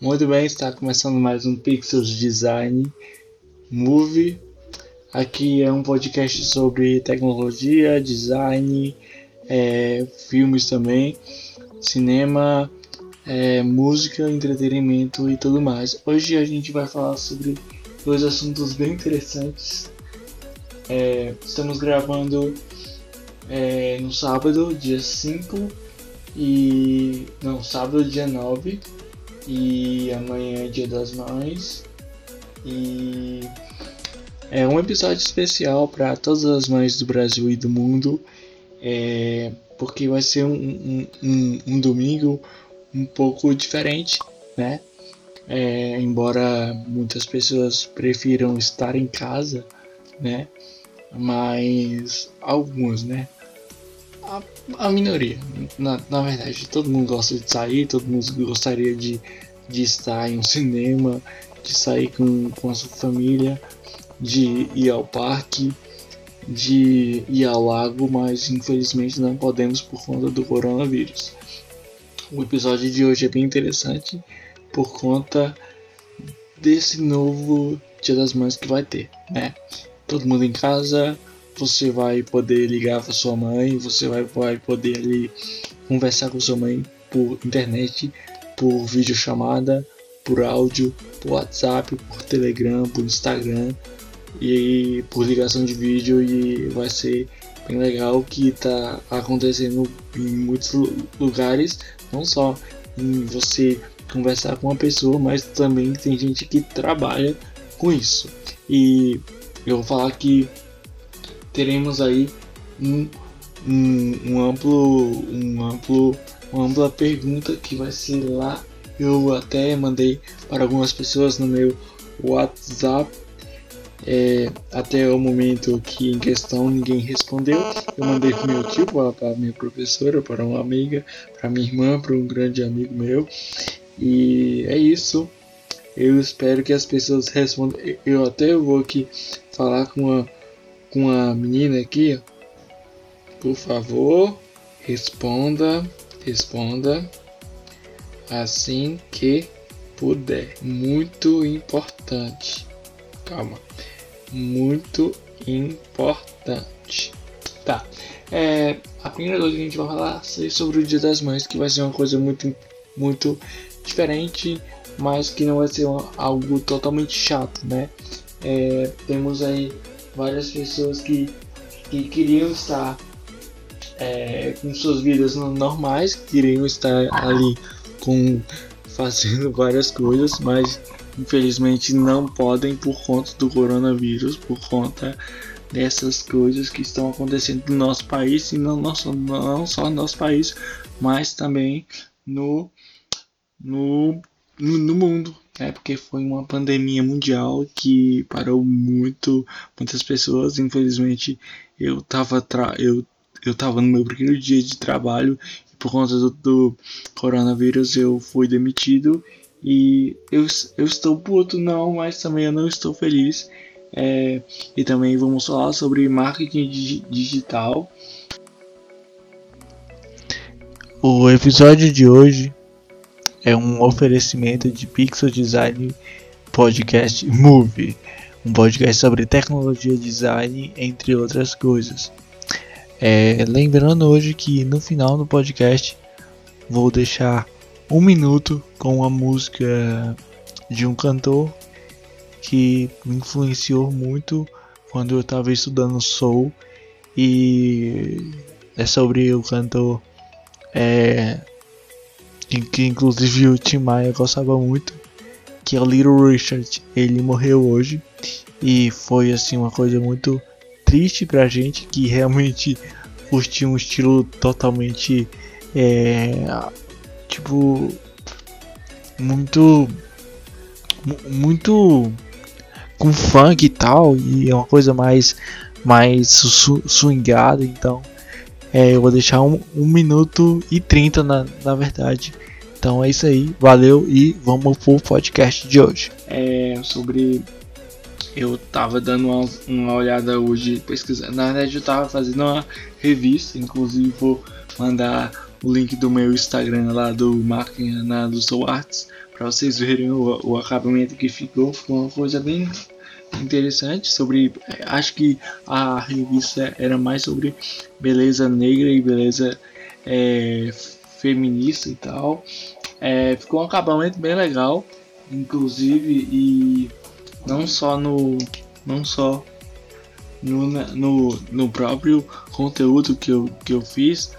Muito bem, está começando mais um Pixels Design Movie. Aqui é um podcast sobre tecnologia, design, é, filmes também, cinema, é, música, entretenimento e tudo mais. Hoje a gente vai falar sobre dois assuntos bem interessantes. É, estamos gravando é, no sábado, dia 5 e. Não, sábado, dia 9 e amanhã é dia das mães. E é um episódio especial para todas as mães do Brasil e do mundo, é, porque vai ser um, um, um, um, domingo um pouco diferente, né? É, embora muitas pessoas prefiram estar em casa, né? Mas algumas, né? A, a minoria, na, na verdade, todo mundo gosta de sair, todo mundo gostaria de, de estar em um cinema, de sair com, com a sua família, de ir ao parque, de ir ao lago, mas infelizmente não podemos por conta do coronavírus. O episódio de hoje é bem interessante por conta desse novo Dia das Mães que vai ter, né? Todo mundo em casa, você vai poder ligar para sua mãe, você vai, vai poder ali conversar com sua mãe por internet, por videochamada, por áudio, por WhatsApp, por Telegram, por Instagram e por ligação de vídeo e vai ser bem legal que está acontecendo em muitos lugares, não só em você conversar com uma pessoa, mas também tem gente que trabalha com isso. E eu vou falar que teremos aí um, um, um amplo, um amplo, uma pergunta que vai ser lá. Eu até mandei para algumas pessoas no meu WhatsApp. É, até o momento que em questão ninguém respondeu. Eu mandei para meu tio, para minha professora, para uma amiga, para minha irmã, para um grande amigo meu. E é isso. Eu espero que as pessoas respondam. Eu até vou aqui falar com uma com a menina aqui, por favor, responda, responda assim que puder. Muito importante. Calma. Muito importante. Tá. É, a primeira coisa que a gente vai falar é sobre o Dia das Mães, que vai ser uma coisa muito, muito diferente, mas que não vai ser uma, algo totalmente chato, né? É, temos aí várias pessoas que, que queriam estar é, com suas vidas normais, queriam estar ali com fazendo várias coisas, mas infelizmente não podem por conta do coronavírus, por conta dessas coisas que estão acontecendo no nosso país e não, só, não só no nosso país, mas também no, no, no, mundo, é porque foi uma pandemia mundial que parou muito muitas pessoas. Infelizmente, eu estava eu eu tava no meu primeiro dia de trabalho e por conta do, do coronavírus eu fui demitido e eu, eu estou puto não, mas também eu não estou feliz. É, e também vamos falar sobre marketing digital. O episódio de hoje é um oferecimento de Pixel Design Podcast Movie, um podcast sobre tecnologia design, entre outras coisas. É, lembrando hoje que no final do podcast vou deixar um minuto com a música de um cantor que me influenciou muito quando eu estava estudando soul e é sobre o cantor é, que inclusive o Tim Maia gostava muito, que é o Little Richard. Ele morreu hoje e foi assim uma coisa muito triste pra gente que realmente curtia um estilo totalmente é, tipo muito muito com funk e tal e é uma coisa mais mais swingada então é, eu vou deixar um, um minuto e 30 na, na verdade. Então é isso aí, valeu e vamos pro podcast de hoje. É sobre. Eu tava dando uma, uma olhada hoje, pesquisando. Na verdade, eu tava fazendo uma revista, inclusive vou mandar o link do meu Instagram lá do marketing na do Soul Arts para vocês verem o, o acabamento que ficou. Ficou uma coisa bem interessante sobre acho que a revista era mais sobre beleza negra e beleza é, feminista e tal é, ficou um acabamento bem legal inclusive e não só no não só no, no, no próprio conteúdo que eu, que eu fiz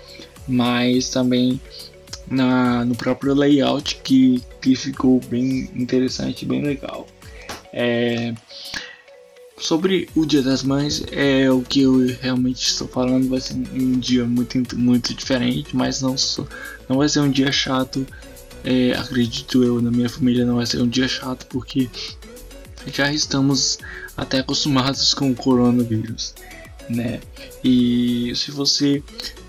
mas também na, no próprio layout que, que ficou bem interessante bem legal é, sobre o Dia das Mães, é o que eu realmente estou falando. Vai ser um dia muito, muito diferente, mas não, não vai ser um dia chato. É, acredito eu, na minha família, não vai ser um dia chato porque já estamos até acostumados com o coronavírus, né? E se você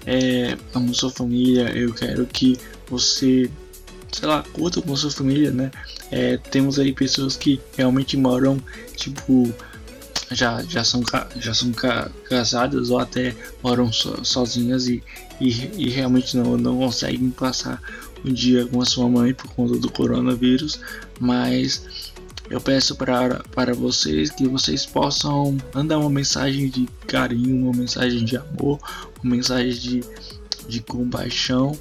é, ama sua família, eu quero que você sei lá, curta com sua família, né? É, temos aí pessoas que realmente moram, tipo, já, já são, já são casadas ou até moram so, sozinhas e, e, e, realmente não, não conseguem passar um dia com a sua mãe por conta do coronavírus, mas eu peço para, para vocês que vocês possam mandar uma mensagem de carinho, uma mensagem de amor, uma mensagem de, de compaixão.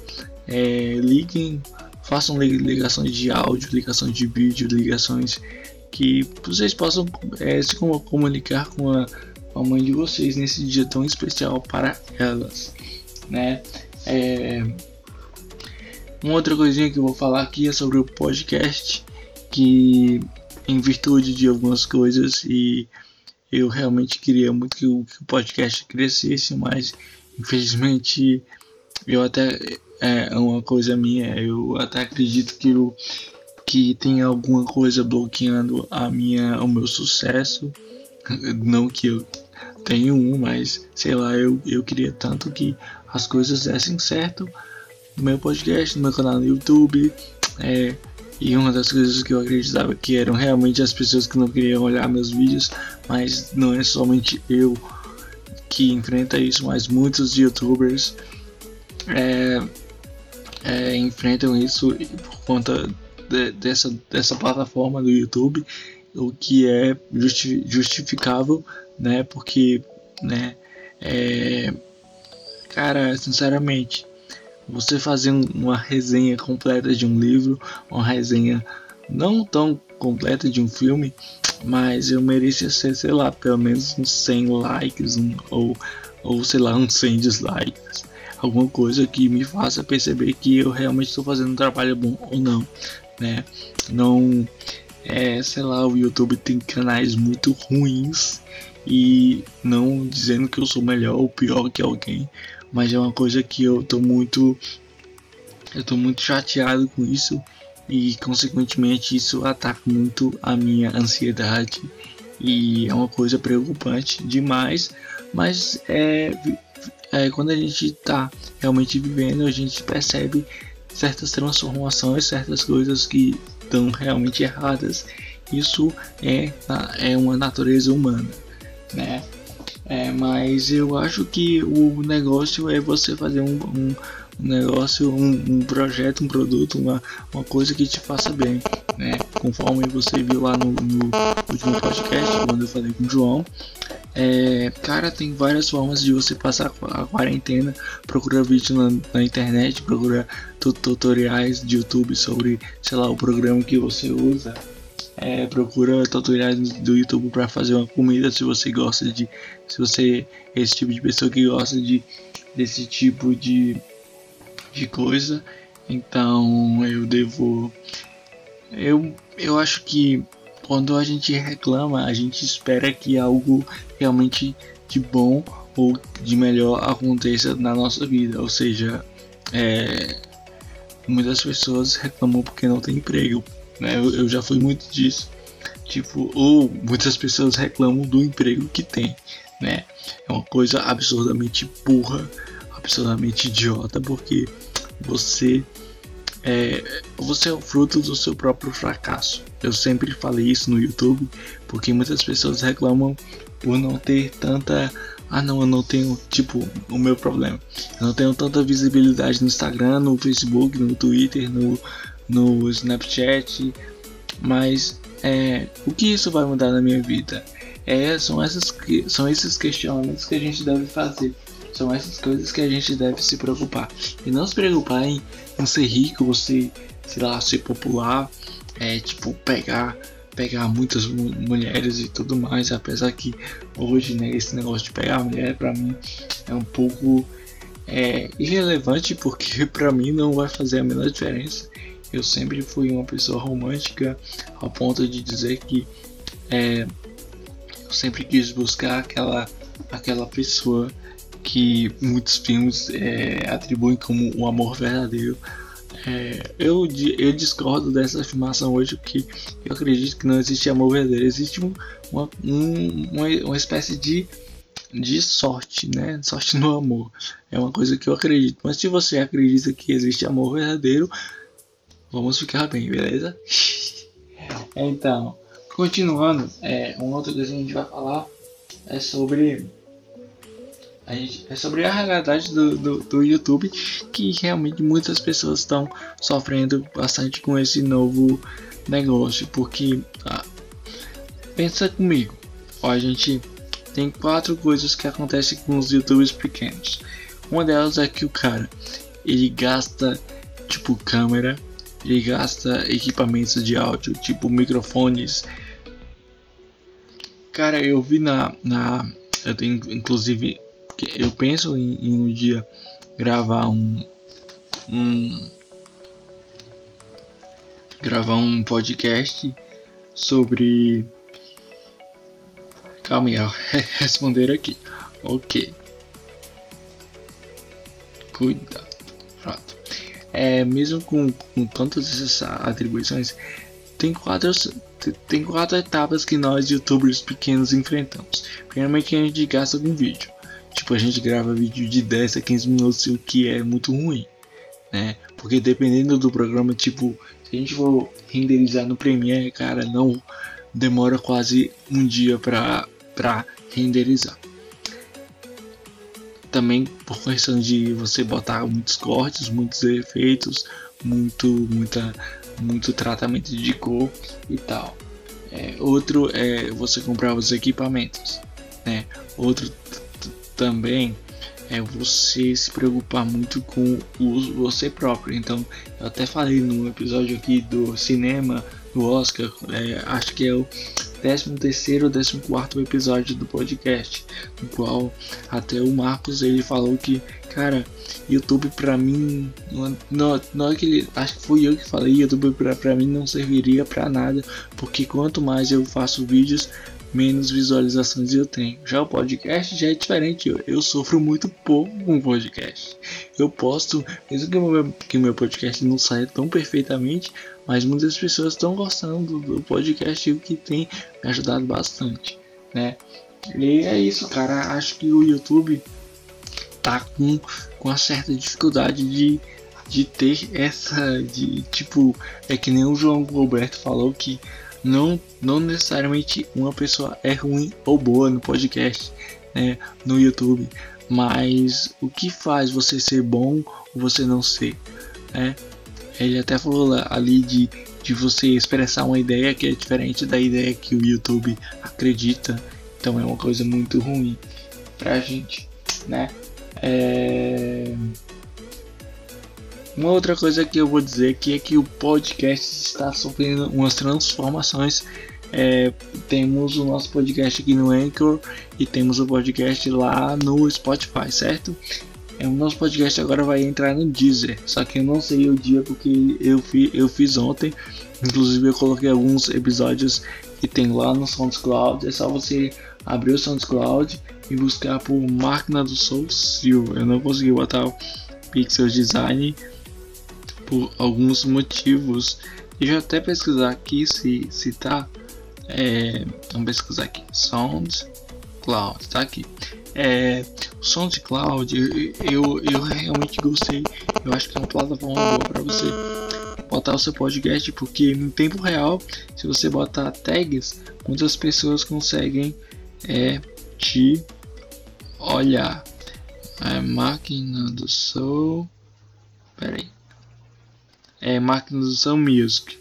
É, liguem façam ligações de áudio, ligações de vídeo, ligações que vocês possam é, se comunicar com a, com a, mãe de vocês nesse dia tão especial para elas, né? É, uma outra coisinha que eu vou falar aqui é sobre o podcast, que em virtude de algumas coisas e eu realmente queria muito que o, que o podcast crescesse, mas infelizmente eu até é uma coisa minha. Eu até acredito que, eu, que tem alguma coisa bloqueando a minha, o meu sucesso. Não que eu tenho um, mas sei lá, eu, eu queria tanto que as coisas dessem certo no meu podcast, no meu canal no YouTube. É, e uma das coisas que eu acreditava que eram realmente as pessoas que não queriam olhar meus vídeos, mas não é somente eu que enfrenta isso, mas muitos youtubers é, é, enfrentam isso por conta de, dessa, dessa plataforma do YouTube, o que é justi justificável, né? Porque, né? É, cara, sinceramente, você fazer uma resenha completa de um livro, uma resenha não tão completa de um filme, mas eu merecia ser, sei lá, pelo menos uns 100 likes um, ou, ou sei lá, uns 100 dislikes alguma coisa que me faça perceber que eu realmente estou fazendo um trabalho bom ou não, né? Não, é, sei lá, o YouTube tem canais muito ruins e não dizendo que eu sou melhor ou pior que alguém, mas é uma coisa que eu tô muito, eu tô muito chateado com isso e consequentemente isso ataca muito a minha ansiedade e é uma coisa preocupante demais, mas é é, quando a gente está realmente vivendo, a gente percebe certas transformações, certas coisas que estão realmente erradas. Isso é, é uma natureza humana, né? É, mas eu acho que o negócio é você fazer um, um, negócio, um, um, projeto, um produto, uma, uma coisa que te faça bem, né? Conforme você viu lá no, no último podcast, quando eu falei com o João, é, cara, tem várias formas de você passar a quarentena. Procura vídeo na, na internet, procura tutoriais de YouTube sobre, sei lá, o programa que você usa. É, procura tutoriais do YouTube para fazer uma comida se você gosta de. Se você é esse tipo de pessoa que gosta de desse tipo de, de coisa. Então eu devo. Eu, eu acho que quando a gente reclama, a gente espera que algo realmente de bom ou de melhor aconteça na nossa vida. Ou seja, é, muitas pessoas reclamam porque não tem emprego. Né? Eu, eu já fui muito disso. Tipo, ou muitas pessoas reclamam do emprego que tem. Né? É uma coisa absurdamente burra, absurdamente idiota, porque você é, você é o fruto do seu próprio fracasso. Eu sempre falei isso no YouTube, porque muitas pessoas reclamam por não ter tanta ah não, eu não tenho, tipo, o meu problema. Eu não tenho tanta visibilidade no Instagram, no Facebook, no Twitter, no, no Snapchat. Mas é, o que isso vai mudar na minha vida? É, são, essas, são esses questionamentos que a gente deve fazer. São essas coisas que a gente deve se preocupar. E não se preocupar em, em ser rico, você, sei lá, ser popular, é tipo, pegar pegar muitas mulheres e tudo mais, apesar que hoje né, esse negócio de pegar mulher para mim é um pouco é, irrelevante porque para mim não vai fazer a menor diferença. Eu sempre fui uma pessoa romântica ao ponto de dizer que é, eu sempre quis buscar aquela, aquela pessoa que muitos filmes é, atribuem como um amor verdadeiro é, eu, eu discordo dessa afirmação hoje porque eu acredito que não existe amor verdadeiro, existe uma, um, uma, uma espécie de, de sorte, né? Sorte no amor. É uma coisa que eu acredito. Mas se você acredita que existe amor verdadeiro, vamos ficar bem, beleza? então, continuando, é, uma outra coisa que a gente vai falar é sobre Gente, é sobre a realidade do, do, do, YouTube que realmente muitas pessoas estão sofrendo bastante com esse novo negócio porque ah, pensa comigo ó, a gente tem quatro coisas que acontecem com os youtubers pequenos. Uma delas é que o cara ele gasta tipo câmera ele gasta equipamentos de áudio tipo microfones cara eu vi na, na eu tenho inclusive eu penso em, em um dia gravar um, um gravar um podcast sobre calma aí, responder aqui ok. Cuidado pronto. É mesmo com, com tantas essas atribuições tem quatro tem quatro etapas que nós youtubers pequenos enfrentamos primeiramente a gente gasta com vídeo Tipo, a gente grava vídeo de 10 a 15 minutos, o que é muito ruim, né? Porque dependendo do programa, tipo, se a gente for renderizar no Premiere, cara, não demora quase um dia pra, pra renderizar. Também por questão de você botar muitos cortes, muitos efeitos, muito, muita, muito tratamento de cor e tal. É, outro é você comprar os equipamentos, né? Outro também é você se preocupar muito com o você próprio. Então, eu até falei no episódio aqui do cinema do Oscar, é, acho que é o 13 terceiro ou 14 episódio do podcast, no qual até o Marcos ele falou que, cara, YouTube pra mim não, não, não é que ele, acho que fui eu que falei, YouTube pra, pra mim não serviria pra nada, porque quanto mais eu faço vídeos, menos visualizações eu tenho. Já o podcast já é diferente. Eu, eu sofro muito pouco com podcast. Eu posto, mesmo que o meu, que meu podcast não saia tão perfeitamente, mas muitas pessoas estão gostando do, do podcast, o que tem me ajudado bastante, né? E é isso, cara. Acho que o YouTube tá com, com uma certa dificuldade de, de ter essa. de tipo, é que nem o João Roberto falou que não, não necessariamente uma pessoa é ruim ou boa no podcast, né, no YouTube, mas o que faz você ser bom ou você não ser, né? Ele até falou ali de, de você expressar uma ideia que é diferente da ideia que o YouTube acredita, então é uma coisa muito ruim pra gente, né? É... Uma outra coisa que eu vou dizer aqui é que o podcast está sofrendo umas transformações. É, temos o nosso podcast aqui no Anchor e temos o podcast lá no Spotify, certo? É, o nosso podcast agora vai entrar no Deezer, só que eu não sei o dia porque eu, fi, eu fiz ontem. Inclusive eu coloquei alguns episódios que tem lá no SoundCloud. É só você abrir o SoundCloud e buscar por Máquina do Soul Silva. Eu não consegui botar o Pixel Design por alguns motivos. Deixa eu até pesquisar aqui se, se tá. É, vamos pesquisar aqui. SoundCloud, tá aqui. É, SoundCloud, eu, eu realmente gostei. Eu acho que é uma plataforma boa para você botar o seu podcast, porque em tempo real, se você botar tags, muitas pessoas conseguem é, te olhar. É máquina do som. Pera aí. É máquina do som music.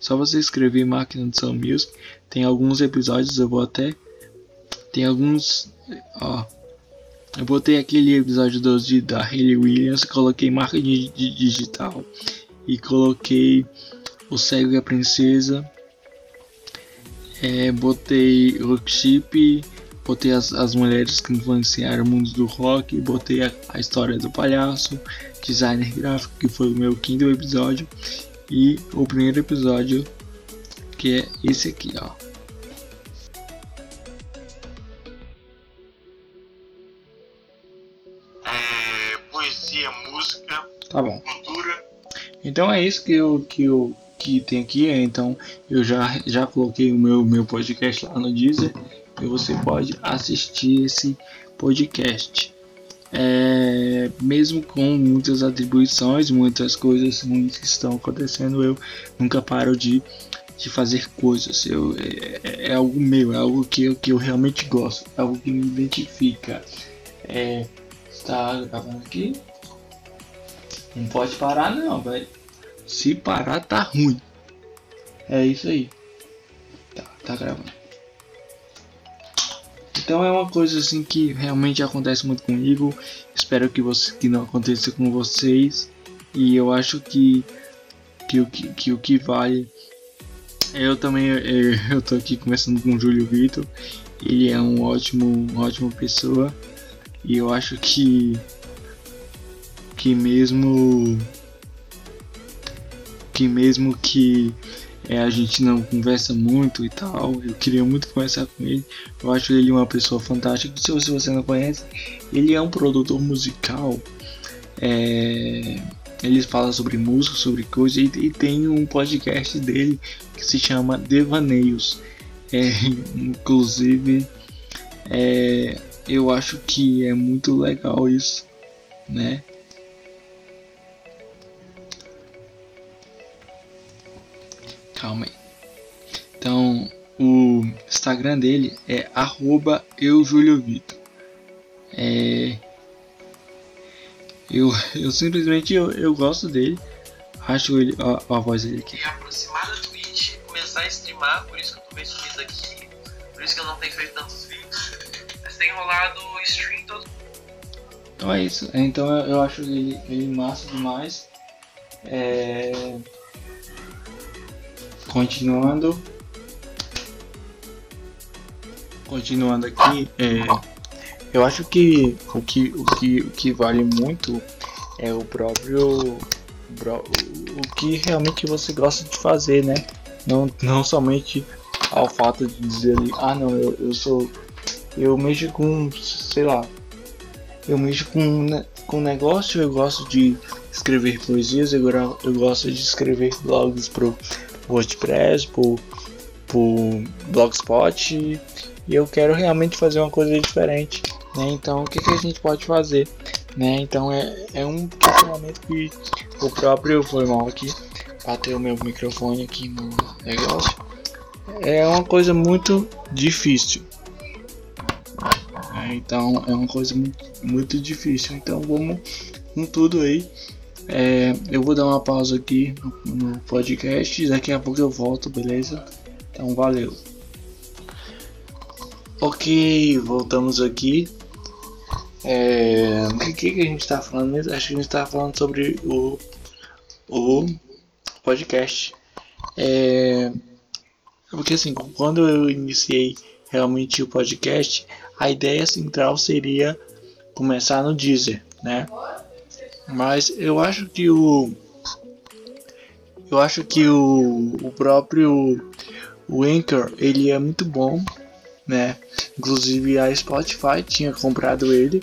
Só você escrever máquina do som music. Tem alguns episódios, eu vou até. Tem alguns. Ó. Eu botei aquele episódio 12 da Hayley Williams, coloquei marketing digital e coloquei o cego e a princesa. É, botei workshop, botei as, as mulheres que influenciaram o mundo do rock, botei a, a história do palhaço, designer gráfico, que foi o meu quinto episódio, e o primeiro episódio, que é esse aqui, ó. É, poesia, música, Tá bom. cultura. Então é isso que eu que eu que tem aqui. Então eu já já coloquei o meu meu podcast lá no Deezer e você pode assistir esse podcast. É, mesmo com muitas atribuições, muitas coisas ruins que estão acontecendo, eu nunca paro de, de fazer coisas. Eu, é, é algo meu, é algo que eu, que eu realmente gosto, é algo que me identifica. É, está gravando aqui? Não pode parar não, velho. Se parar tá ruim. É isso aí. Tá, tá gravando. Então é uma coisa assim que realmente acontece muito comigo. Espero que, você, que não aconteça com vocês. E eu acho que, que, que, que o que vale. Eu também eu, eu tô aqui conversando com o Júlio Vitor. Ele é um ótimo, uma ótima pessoa. E eu acho que que mesmo que mesmo que é, a gente não conversa muito e tal, eu queria muito conversar com ele. Eu acho ele uma pessoa fantástica. Se você não conhece, ele é um produtor musical. É, ele fala sobre música, sobre coisas e, e, tem um podcast dele que se chama Devaneios. É, inclusive, é, eu acho que é muito legal isso, né? Calma aí. Então, o Instagram dele é arroba. É... Eu, eu simplesmente eu, eu gosto dele. Acho ele, a, a voz dele aqui. E aproximar da Twitch, começar a streamar, por isso que eu tô meio sumido aqui. Por isso que eu não tenho feito tantos vídeos. Mas tem rolado stream todo. Então é isso. Então eu, eu acho ele, ele massa demais. É... Continuando. Continuando aqui, é, eu acho que o, que o que o que vale muito é o próprio o que realmente você gosta de fazer, né? Não, não somente ao fato de dizer ah não, eu, eu sou. Eu mexo com, sei lá, eu mexo com, com negócio, eu gosto de escrever poesias, eu, eu gosto de escrever blogs pro WordPress, por, por Blogspot e eu quero realmente fazer uma coisa diferente, né? Então, o que, que a gente pode fazer, né? Então, é, é um questionamento que o próprio foi mal aqui, bateu o meu microfone aqui no negócio. É uma coisa muito difícil. É, então, é uma coisa muito, muito difícil. Então, vamos com tudo aí. É, eu vou dar uma pausa aqui no, no podcast. Daqui a pouco eu volto, beleza? Então, valeu. Ok, voltamos aqui. É, o que, que a gente está falando mesmo? Acho que a gente está falando sobre o, o podcast. É, porque assim, quando eu iniciei realmente o podcast, a ideia central seria começar no Deezer, né? Mas eu acho que o eu acho que o, o próprio o Anchor ele é muito bom né? Inclusive a Spotify tinha comprado ele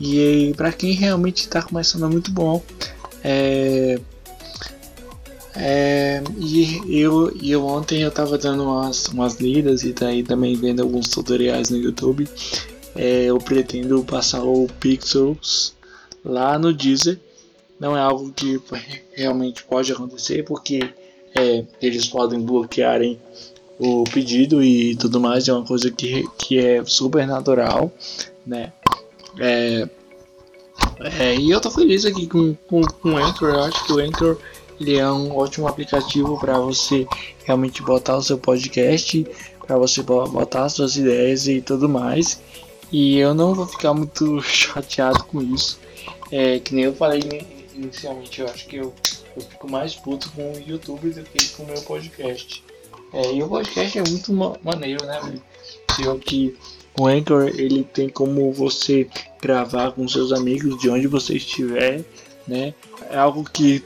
e para quem realmente está começando é muito bom. É, é, e eu, eu ontem eu estava dando umas, umas lidas e daí também vendo alguns tutoriais no YouTube. É, eu pretendo passar o Pixels lá no Deezer. Não é algo que realmente pode acontecer porque é, eles podem bloquearem o pedido e tudo mais é uma coisa que, que é super natural, né? É, é, e eu tô feliz aqui com, com, com o Anchor. Eu acho que o Anchor ele é um ótimo aplicativo para você realmente botar o seu podcast, para você botar suas ideias e tudo mais. E eu não vou ficar muito chateado com isso. É, que nem eu falei inicialmente, eu acho que eu, eu fico mais puto com o YouTube do que com o meu podcast. É, e o podcast é muito ma maneiro, né? Eu que o Anchor ele tem como você gravar com seus amigos de onde você estiver, né? É algo que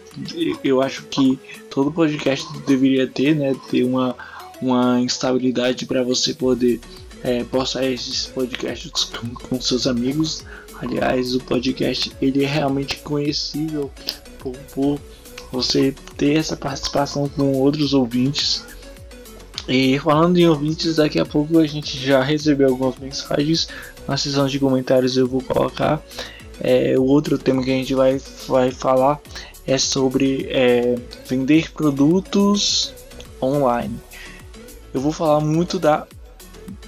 eu acho que todo podcast deveria ter, né? Ter uma, uma instabilidade para você poder é, postar esses podcasts com, com, seus amigos. Aliás, o podcast ele é realmente conhecível por, por você ter essa participação com outros ouvintes. E falando em ouvintes, daqui a pouco a gente já recebeu algumas mensagens na seção de comentários. Eu vou colocar. É, o outro tema que a gente vai, vai falar é sobre é, vender produtos online. Eu vou falar muito da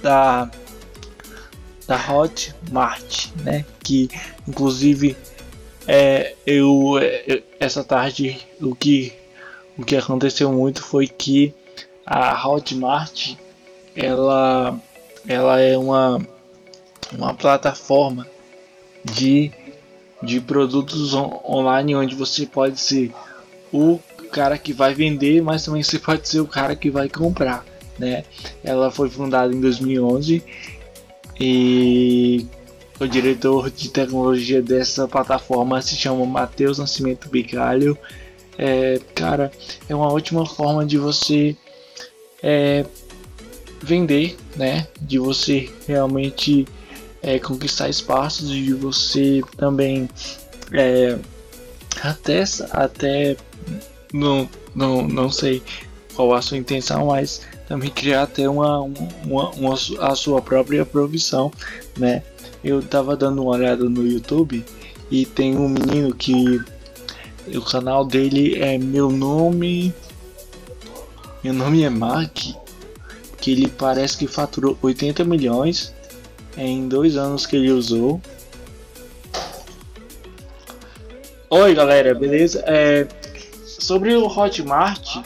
da da Hotmart, né? Que inclusive é, eu é, essa tarde o que o que aconteceu muito foi que a Hotmart ela ela é uma uma plataforma de de produtos on online onde você pode ser o cara que vai vender, mas também você pode ser o cara que vai comprar né? Ela foi fundada em 2011 e o diretor de tecnologia dessa plataforma se chama Matheus Nascimento Bicalho. É, cara, é uma ótima forma de você é, vender, né? De você realmente é, conquistar espaços e de você também é, até até não, não, não sei qual a sua intenção, mas também criar até uma, uma, uma, a sua própria profissão, né? Eu tava dando uma olhada no YouTube e tem um menino que o canal dele é meu nome meu nome é Mark que ele parece que faturou 80 milhões em dois anos que ele usou Oi galera, beleza? É, sobre o Hotmart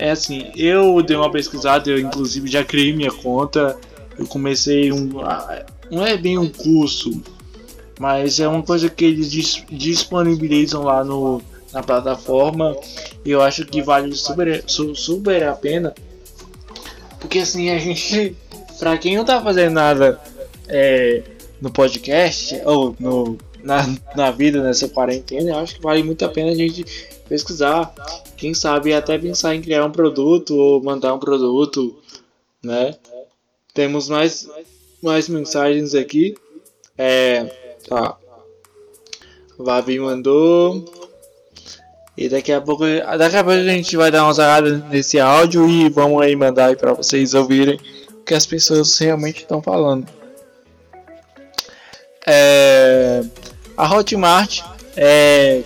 é assim, eu dei uma pesquisada, eu inclusive já criei minha conta. Eu comecei um. Não é bem um curso, mas é uma coisa que eles disponibilizam lá no, na plataforma. E eu acho que vale super, super a pena. Porque assim, a gente. Pra quem não tá fazendo nada é, no podcast, ou no, na, na vida nessa quarentena, eu acho que vale muito a pena a gente pesquisar, quem sabe até pensar em criar um produto ou mandar um produto, né? Temos mais, mais mensagens aqui. É, tá. Vavi mandou. E daqui a pouco, daqui a pouco a gente vai dar uma olhada nesse áudio e vamos aí mandar aí para vocês ouvirem o que as pessoas realmente estão falando. É, a Hotmart é,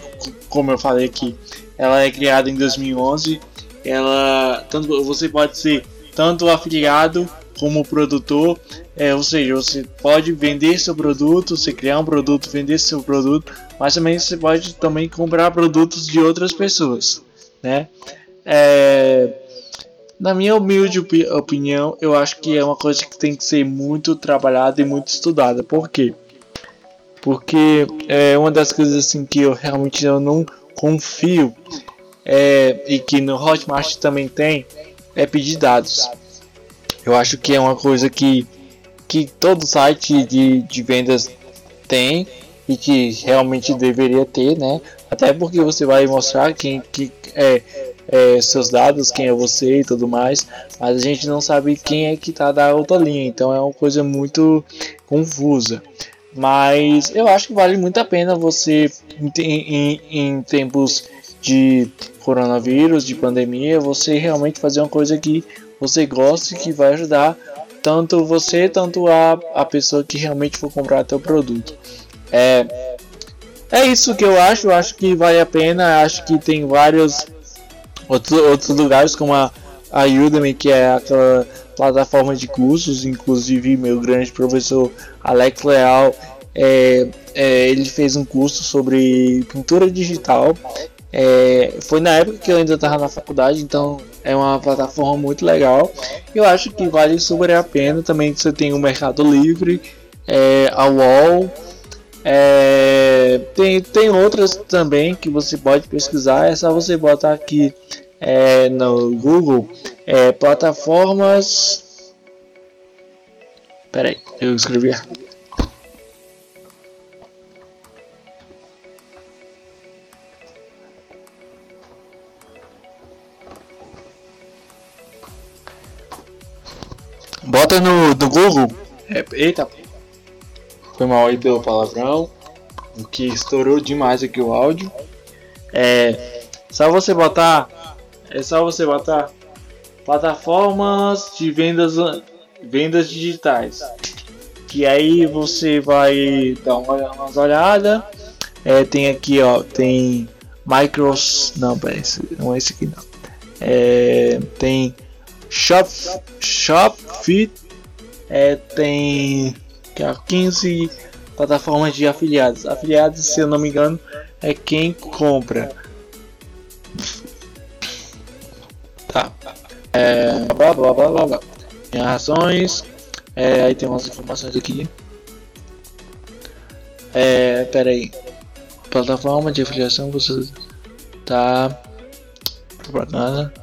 como eu falei aqui, ela é criada em 2011. Ela tanto você pode ser tanto afiliado como produtor, é, ou seja, você pode vender seu produto, você criar um produto, vender seu produto, mas também você pode também comprar produtos de outras pessoas, né? É, na minha humilde opinião, eu acho que é uma coisa que tem que ser muito trabalhada e muito estudada. Por quê? Porque é uma das coisas assim que eu realmente eu não confio é, e que no Hotmart também tem, é pedir dados. Eu acho que é uma coisa que, que todo site de, de vendas tem e que realmente deveria ter, né? Até porque você vai mostrar quem que é, é, seus dados, quem é você e tudo mais, mas a gente não sabe quem é que tá da outra linha, então é uma coisa muito confusa. Mas eu acho que vale muito a pena você em, em, em tempos de coronavírus, de pandemia, você realmente fazer uma coisa que você gosta e que vai ajudar tanto você, tanto a, a pessoa que realmente for comprar teu produto. É, é isso que eu acho, eu acho que vale a pena, acho que tem vários outros, outros lugares como a, a Udemy, que é aquela plataforma de cursos, inclusive meu grande professor Alex Leal, É, é, ele fez um curso sobre pintura digital. É, foi na época que eu ainda estava na faculdade, então é uma plataforma muito legal. Eu acho que vale super a pena. Também você tem o Mercado Livre, é, a UOL. É, tem, tem outras também que você pode pesquisar. É só você botar aqui é, no Google é, plataformas. Peraí, eu escrevi Bota no, no Google. É, eita. Foi mal aí pelo palavrão. O que estourou demais aqui o áudio. É. Só você botar. É só você botar. Plataformas de vendas, vendas digitais. Que aí você vai dar uma, umas olhadas. É, tem aqui, ó. Tem Micros. Não, esse, não é esse aqui não. É, tem Shop, Shopfit é, tem 15 plataformas de afiliados. Afiliados, se eu não me engano, é quem compra. Tá. É, blá blá blá blá blá. Tem ações. É, aí tem umas informações aqui. É, pera aí. Plataforma de afiliação, você tá. Propaganda.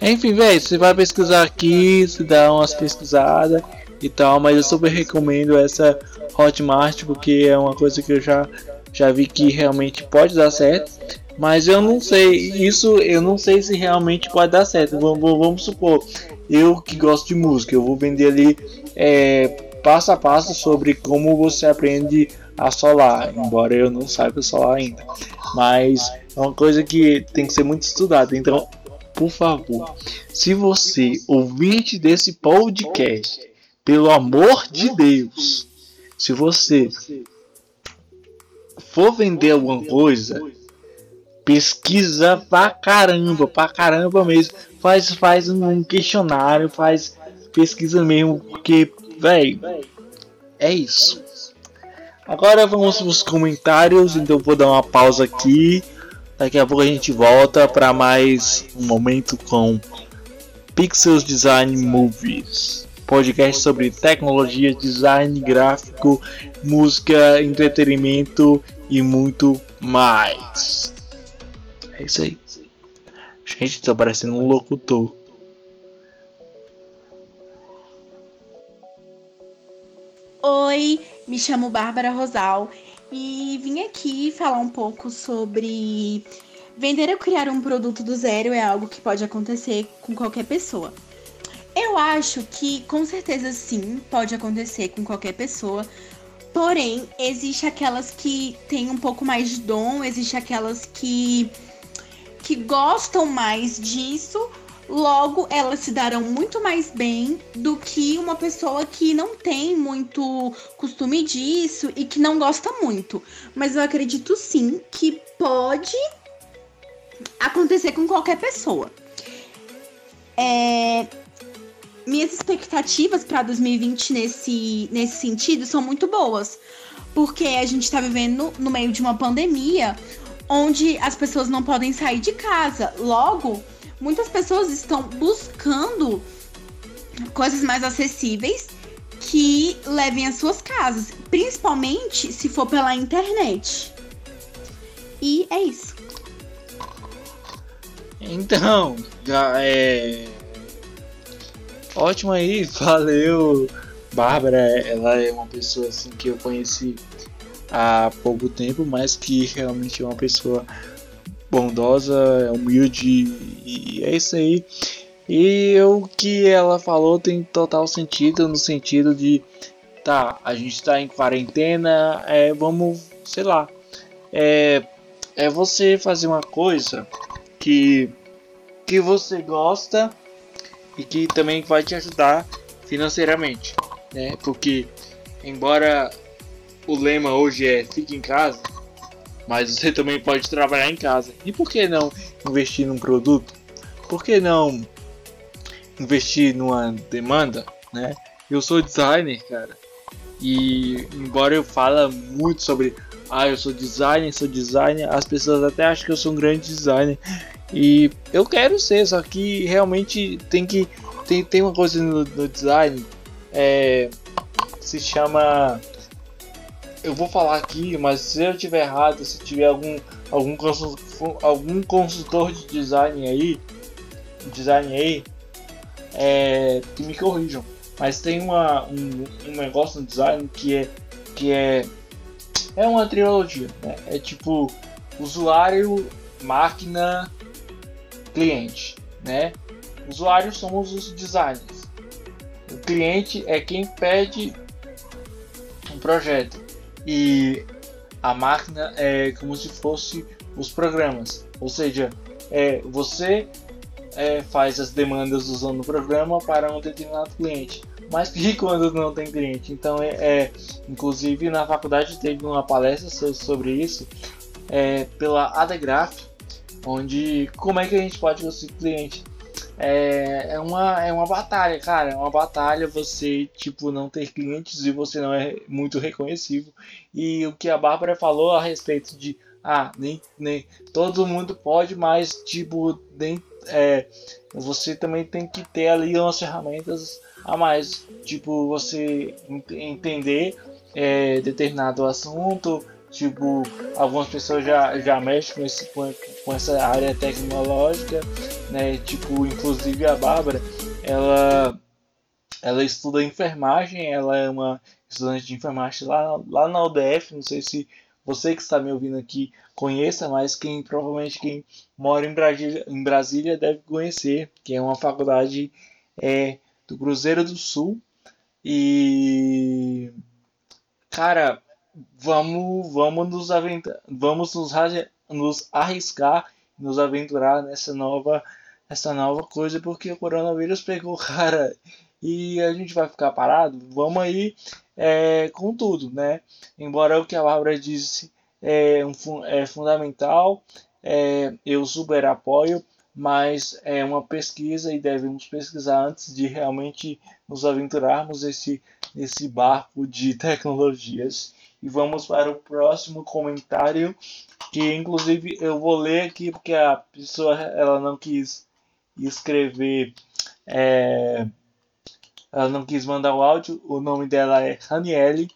Enfim, velho, você vai pesquisar aqui, se dá umas pesquisadas e tal, mas eu super recomendo essa Hotmart porque é uma coisa que eu já, já vi que realmente pode dar certo. Mas eu não sei, isso eu não sei se realmente pode dar certo. Vamos, vamos supor, eu que gosto de música, eu vou vender ali é, passo a passo sobre como você aprende a solar, embora eu não saiba solar ainda. Mas é uma coisa que tem que ser muito estudada. Então por favor, se você, ouvinte desse podcast, pelo amor de Deus, se você for vender alguma coisa, pesquisa pra caramba, pra caramba mesmo. Faz, faz um questionário, faz pesquisa mesmo, porque, velho, é isso. Agora vamos para os comentários, então vou dar uma pausa aqui Daqui a pouco a gente volta para mais um momento com Pixels Design Movies. Podcast sobre tecnologia, design gráfico, música, entretenimento e muito mais. É isso aí. Gente, tá parecendo um locutor. Oi, me chamo Bárbara Rosal e vim aqui falar um pouco sobre vender ou criar um produto do zero é algo que pode acontecer com qualquer pessoa. Eu acho que com certeza sim, pode acontecer com qualquer pessoa. Porém, existe aquelas que têm um pouco mais de dom, existe aquelas que que gostam mais disso Logo, elas se darão muito mais bem do que uma pessoa que não tem muito costume disso e que não gosta muito. Mas eu acredito sim que pode acontecer com qualquer pessoa. É... Minhas expectativas para 2020 nesse, nesse sentido são muito boas, porque a gente está vivendo no meio de uma pandemia onde as pessoas não podem sair de casa. Logo, muitas pessoas estão buscando coisas mais acessíveis que levem às suas casas, principalmente se for pela internet. E é isso. Então, é ótimo aí, valeu. Bárbara, ela é uma pessoa assim que eu conheci há pouco tempo, mas que realmente é uma pessoa bondosa, é humilde e é isso aí. E o que ela falou tem total sentido no sentido de tá, a gente está em quarentena, é, vamos, sei lá, é, é você fazer uma coisa que que você gosta e que também vai te ajudar financeiramente, né? Porque embora o lema hoje é fique em casa, mas você também pode trabalhar em casa. E por que não investir num produto? Por que não investir numa demanda, né? Eu sou designer, cara. E embora eu fale muito sobre ah, eu sou designer, sou designer, as pessoas até acham que eu sou um grande designer. E eu quero ser, só que realmente tem que. Tem, tem uma coisa no, no design é, se chama. Eu vou falar aqui, mas se eu tiver errado, se tiver algum algum consultor, algum consultor de design aí, design aí, é, que me corrijam. Mas tem uma, um, um negócio no design que é que é é uma trilogia, né? É tipo usuário, máquina, cliente, né? Usuários somos os designers. O cliente é quem pede um projeto e a máquina é como se fosse os programas, ou seja, é você é, faz as demandas usando o programa para um determinado cliente mas que quando não tem cliente. Então, é, é, inclusive na faculdade teve uma palestra sobre isso é, pela Adegraph, onde como é que a gente pode conseguir cliente. É, é, uma, é uma batalha, cara. É uma batalha você, tipo, não ter clientes e você não é muito reconhecível. E o que a Bárbara falou a respeito de ah, nem, nem todo mundo pode, mas tipo, nem, é, você também tem que ter ali umas ferramentas a mais, tipo, você entender é, determinado assunto, tipo, algumas pessoas já, já mexem com, esse, com, com essa área tecnológica, né, tipo, inclusive a Bárbara, ela, ela estuda enfermagem, ela é uma estudante de enfermagem lá, lá na UDF, não sei se você que está me ouvindo aqui conheça, mas quem provavelmente quem mora em Brasília, em Brasília deve conhecer, que é uma faculdade é, do Cruzeiro do Sul. E cara, vamos vamos nos aventar, vamos nos, nos arriscar, nos aventurar nessa nova essa nova coisa porque o coronavírus pegou cara e a gente vai ficar parado. Vamos aí é, com tudo, né? Embora o que a Bárbara disse é, um, é fundamental, é, eu super apoio mas é uma pesquisa e devemos pesquisar antes de realmente nos aventurarmos nesse, nesse barco de tecnologias. E vamos para o próximo comentário, que inclusive eu vou ler aqui porque a pessoa ela não quis escrever, é, ela não quis mandar o áudio. O nome dela é Raniele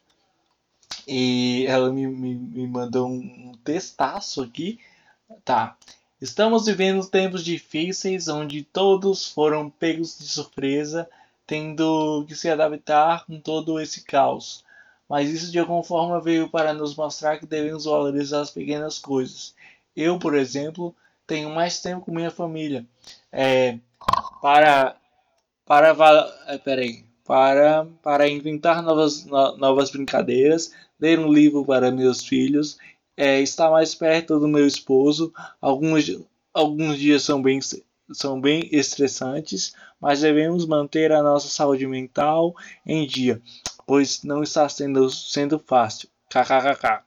e ela me, me, me mandou um textaço aqui. Tá. Estamos vivendo tempos difíceis onde todos foram pegos de surpresa, tendo que se adaptar com todo esse caos. Mas isso de alguma forma veio para nos mostrar que devemos valorizar as pequenas coisas. Eu, por exemplo, tenho mais tempo com minha família. É, para para é, peraí, para para inventar novas no, novas brincadeiras, ler um livro para meus filhos é, estar mais perto do meu esposo. Alguns, alguns dias são bem, são bem estressantes, mas devemos manter a nossa saúde mental em dia, pois não está sendo, sendo fácil. KKKK.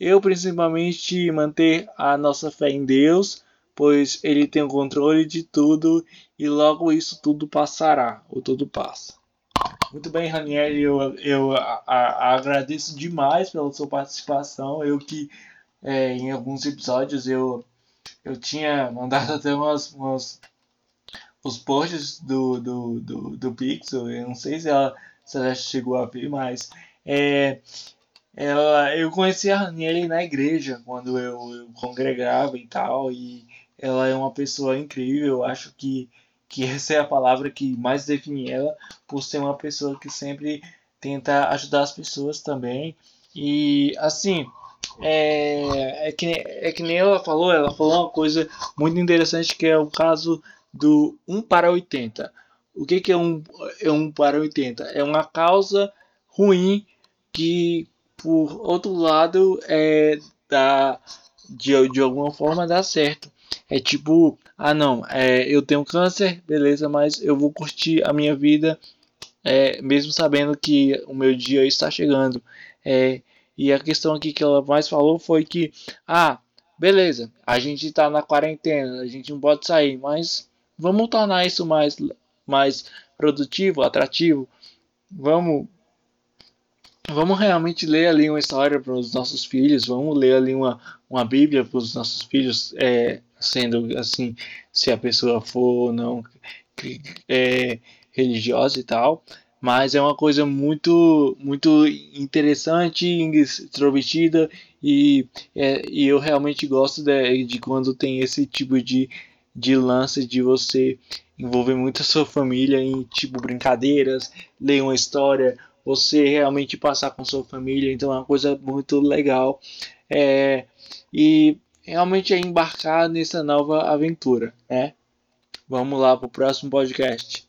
Eu principalmente manter a nossa fé em Deus, pois Ele tem o controle de tudo e logo isso tudo passará, ou tudo passa. Muito bem, Raniel, eu, eu a, a, agradeço demais pela sua participação. Eu que é, em alguns episódios eu, eu tinha mandado até umas, umas os posts do, do, do, do Pixel. Eu não sei se ela, ela chegou a ver, mas é, ela, eu conheci a Raniele na igreja quando eu, eu congregava e tal. E ela é uma pessoa incrível. Eu acho que que essa é a palavra que mais define ela, por ser uma pessoa que sempre tenta ajudar as pessoas também. E assim, é, é, que, é que nem ela falou, ela falou uma coisa muito interessante que é o caso do 1 para 80. O que, que é, um, é 1 para 80? É uma causa ruim que, por outro lado, é, dá, de, de alguma forma dá certo. É tipo, ah não, é, eu tenho câncer, beleza, mas eu vou curtir a minha vida é, mesmo sabendo que o meu dia está chegando. É, e a questão aqui que ela mais falou foi que, ah, beleza, a gente está na quarentena, a gente não pode sair, mas vamos tornar isso mais, mais produtivo, atrativo. Vamos vamos realmente ler ali uma história para os nossos filhos, vamos ler ali uma, uma Bíblia para os nossos filhos, é, sendo assim, se a pessoa for não é, religiosa e tal, mas é uma coisa muito muito interessante, extrovertida e, é, e eu realmente gosto de, de quando tem esse tipo de, de lance de você envolver muito a sua família em tipo brincadeiras, ler uma história, você realmente passar com sua família, então é uma coisa muito legal. É, e realmente é embarcar nessa nova aventura, né? Vamos lá para o próximo podcast.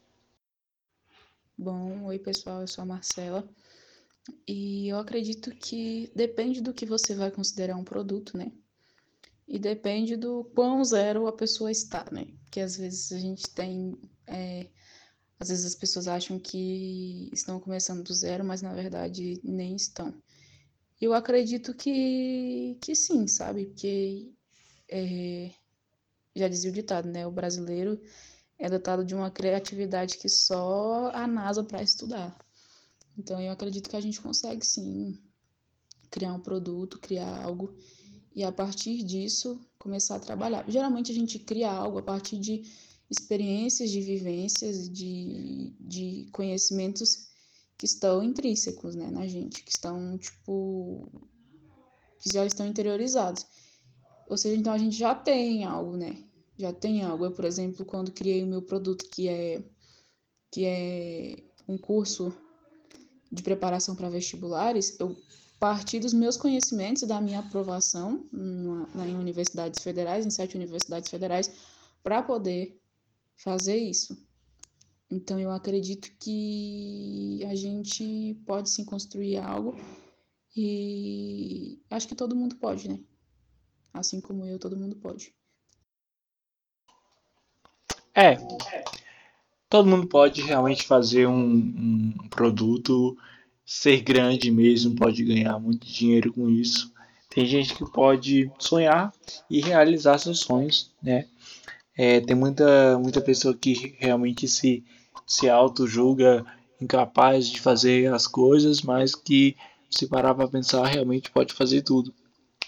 Bom, oi pessoal, eu sou a Marcela. E eu acredito que depende do que você vai considerar um produto, né? E depende do quão zero a pessoa está, né? Porque às vezes a gente tem. É, às vezes as pessoas acham que estão começando do zero, mas na verdade nem estão. Eu acredito que, que sim, sabe? Porque é, já dizia o ditado, né? O brasileiro é dotado de uma criatividade que só a NASA para estudar. Então eu acredito que a gente consegue sim criar um produto, criar algo e a partir disso começar a trabalhar. Geralmente a gente cria algo a partir de experiências, de vivências, de, de conhecimentos que estão intrínsecos né, na gente, que estão, tipo, que já estão interiorizados. Ou seja, então a gente já tem algo, né? Já tem algo. Eu, por exemplo, quando criei o meu produto, que é, que é um curso de preparação para vestibulares, eu parti dos meus conhecimentos e da minha aprovação na, em universidades federais, em sete universidades federais, para poder fazer isso. Então, eu acredito que a gente pode sim construir algo e acho que todo mundo pode, né? Assim como eu, todo mundo pode. É, todo mundo pode realmente fazer um, um produto, ser grande mesmo, pode ganhar muito dinheiro com isso. Tem gente que pode sonhar e realizar seus sonhos, né? É, tem muita, muita pessoa que realmente se, se auto-julga incapaz de fazer as coisas, mas que se parar para pensar realmente pode fazer tudo.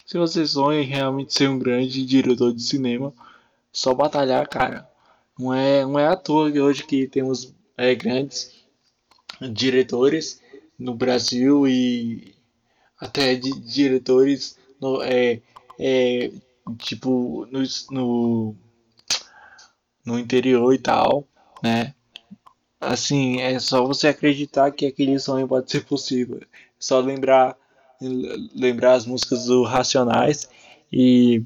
Se você sonha em realmente ser um grande diretor de cinema, só batalhar, cara. Não é, não é à toa que hoje que temos é, grandes diretores no Brasil e até de, diretores no, é, é, tipo no, no, no interior e tal, né? Assim, é só você acreditar que aquele sonho pode ser possível. Só lembrar lembrar as músicas do Racionais e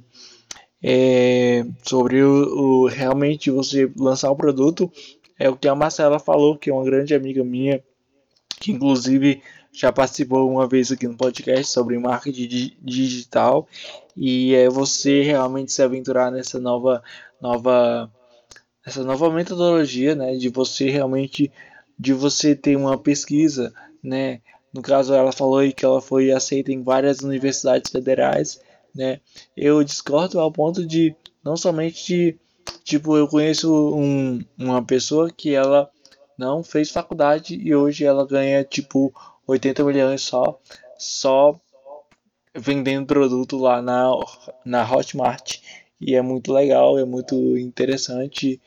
é, sobre o, o, realmente você lançar o produto é o que a Marcela falou, que é uma grande amiga minha, que inclusive já participou uma vez aqui no podcast sobre marketing digital e é você realmente se aventurar nessa nova nova essa nova metodologia, né, de você realmente de você ter uma pesquisa, né? No caso ela falou aí que ela foi aceita em várias universidades federais né? Eu discordo ao ponto de não somente de, tipo, eu conheço um, uma pessoa que ela não fez faculdade e hoje ela ganha tipo 80 milhões só só vendendo produto lá na, na Hotmart e é muito legal, é muito interessante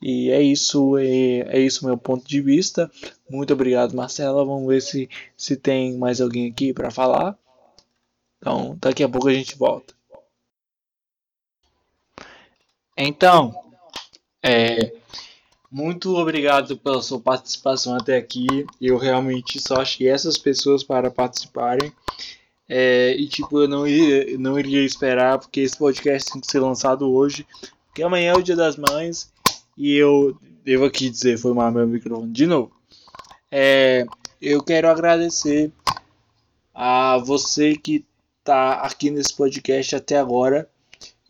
e é isso, é, é isso meu ponto de vista. Muito obrigado, Marcela. Vamos ver se, se tem mais alguém aqui para falar. Então, daqui a pouco a gente volta. Então, é, muito obrigado pela sua participação até aqui. Eu realmente só achei essas pessoas para participarem. É, e tipo, eu não iria, não iria esperar, porque esse podcast tem que ser lançado hoje. Porque amanhã é o dia das mães. E eu devo aqui dizer, foi mal meu microfone de novo. É, eu quero agradecer a você que está aqui nesse podcast até agora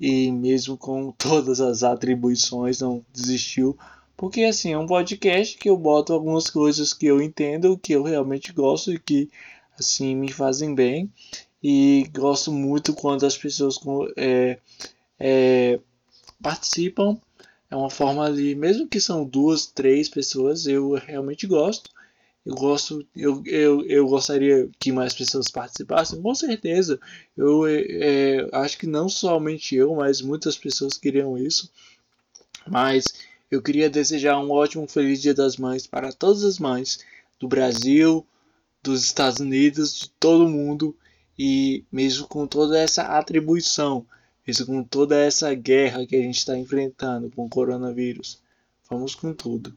e mesmo com todas as atribuições não desistiu. Porque assim, é um podcast que eu boto algumas coisas que eu entendo, que eu realmente gosto e que assim me fazem bem. E gosto muito quando as pessoas é, é, participam. É uma forma de, mesmo que são duas, três pessoas, eu realmente gosto. Eu gosto, eu, eu, eu gostaria que mais pessoas participassem, com certeza. Eu é, acho que não somente eu, mas muitas pessoas queriam isso. Mas eu queria desejar um ótimo feliz Dia das Mães para todas as mães do Brasil, dos Estados Unidos, de todo mundo e mesmo com toda essa atribuição, mesmo com toda essa guerra que a gente está enfrentando com o coronavírus, vamos com tudo.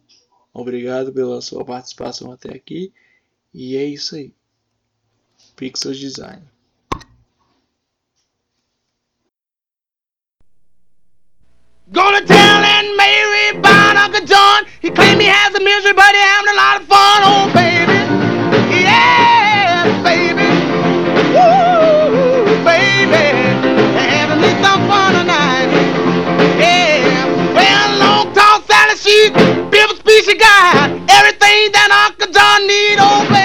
Obrigado pela sua participação até aqui e é isso aí. Pixel Design. Aunt Mary, about Uncle John. He claimed he has the misery, but he's having a lot of fun. Oh, baby. Yeah, baby. Woo, baby. Having me some fun tonight. Yeah. Well, long tall Sally, she, beautiful species guy. Everything that Uncle John need, oh, baby.